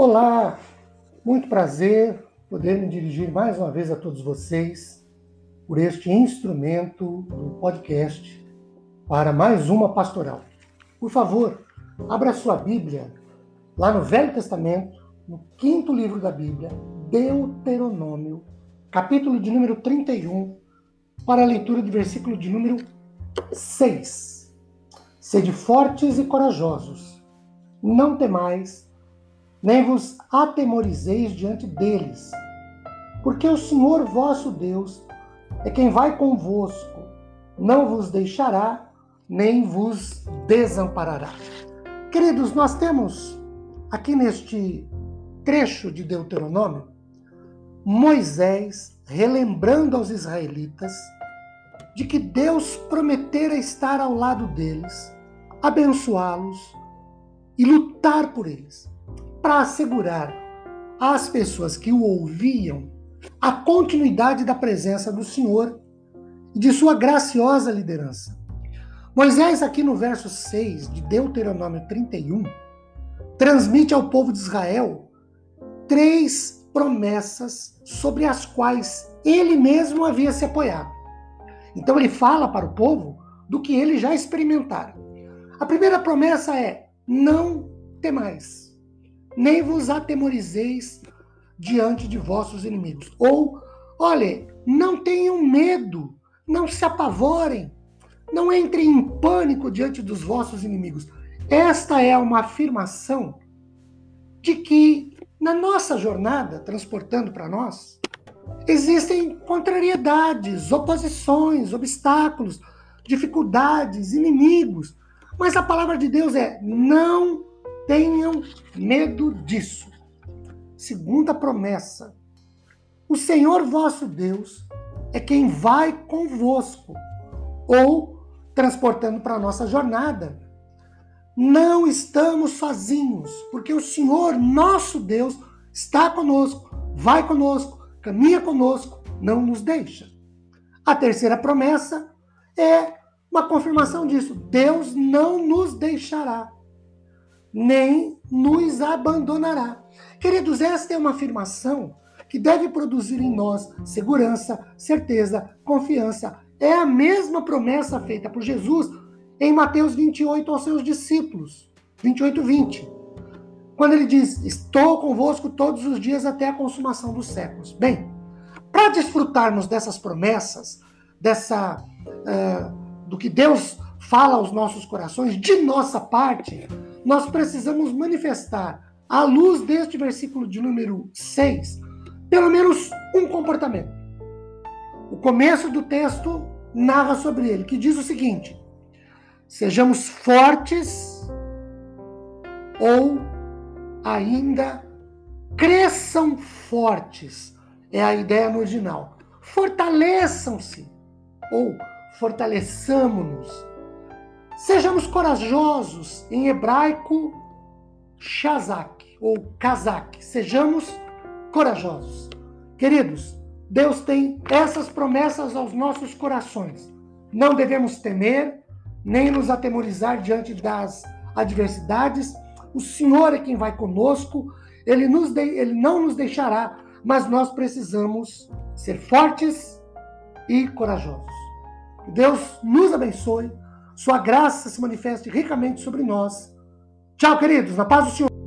Olá, muito prazer poder me dirigir mais uma vez a todos vocês por este instrumento do podcast para mais uma pastoral. Por favor, abra sua Bíblia lá no Velho Testamento, no quinto livro da Bíblia, Deuteronômio, capítulo de número 31, para a leitura do versículo de número 6. Sede fortes e corajosos, não temais nem vos atemorizeis diante deles, porque o Senhor vosso Deus é quem vai convosco, não vos deixará, nem vos desamparará. Queridos, nós temos aqui neste trecho de Deuteronômio Moisés relembrando aos israelitas de que Deus prometera estar ao lado deles, abençoá-los e lutar por eles para assegurar às pessoas que o ouviam a continuidade da presença do Senhor e de sua graciosa liderança. Moisés, aqui no verso 6 de Deuteronômio 31, transmite ao povo de Israel três promessas sobre as quais ele mesmo havia se apoiado. Então ele fala para o povo do que ele já experimentara. A primeira promessa é: não temais nem vos atemorizeis diante de vossos inimigos. Ou, olha, não tenham medo, não se apavorem, não entrem em pânico diante dos vossos inimigos. Esta é uma afirmação de que na nossa jornada, transportando para nós, existem contrariedades, oposições, obstáculos, dificuldades, inimigos. Mas a palavra de Deus é: não tenham medo disso. Segunda promessa: o Senhor vosso Deus é quem vai convosco, ou transportando para a nossa jornada. Não estamos sozinhos, porque o Senhor, nosso Deus, está conosco, vai conosco, caminha conosco, não nos deixa. A terceira promessa é uma confirmação disso: Deus não nos deixará nem nos abandonará. Queridos, esta é uma afirmação que deve produzir em nós segurança, certeza, confiança. É a mesma promessa feita por Jesus em Mateus 28 aos seus discípulos, 28, 20. Quando ele diz: Estou convosco todos os dias até a consumação dos séculos. Bem, para desfrutarmos dessas promessas, dessa uh, do que Deus fala aos nossos corações, de nossa parte, nós precisamos manifestar, à luz deste versículo de número 6, pelo menos um comportamento. O começo do texto narra sobre ele, que diz o seguinte: sejamos fortes ou ainda cresçam fortes. É a ideia no original. Fortaleçam-se ou fortaleçamos-nos Sejamos corajosos, em hebraico, shazak ou kazak. Sejamos corajosos. Queridos, Deus tem essas promessas aos nossos corações. Não devemos temer, nem nos atemorizar diante das adversidades. O Senhor é quem vai conosco, ele, nos de... ele não nos deixará, mas nós precisamos ser fortes e corajosos. Deus nos abençoe sua graça se manifeste ricamente sobre nós. Tchau, queridos. Na paz do Senhor.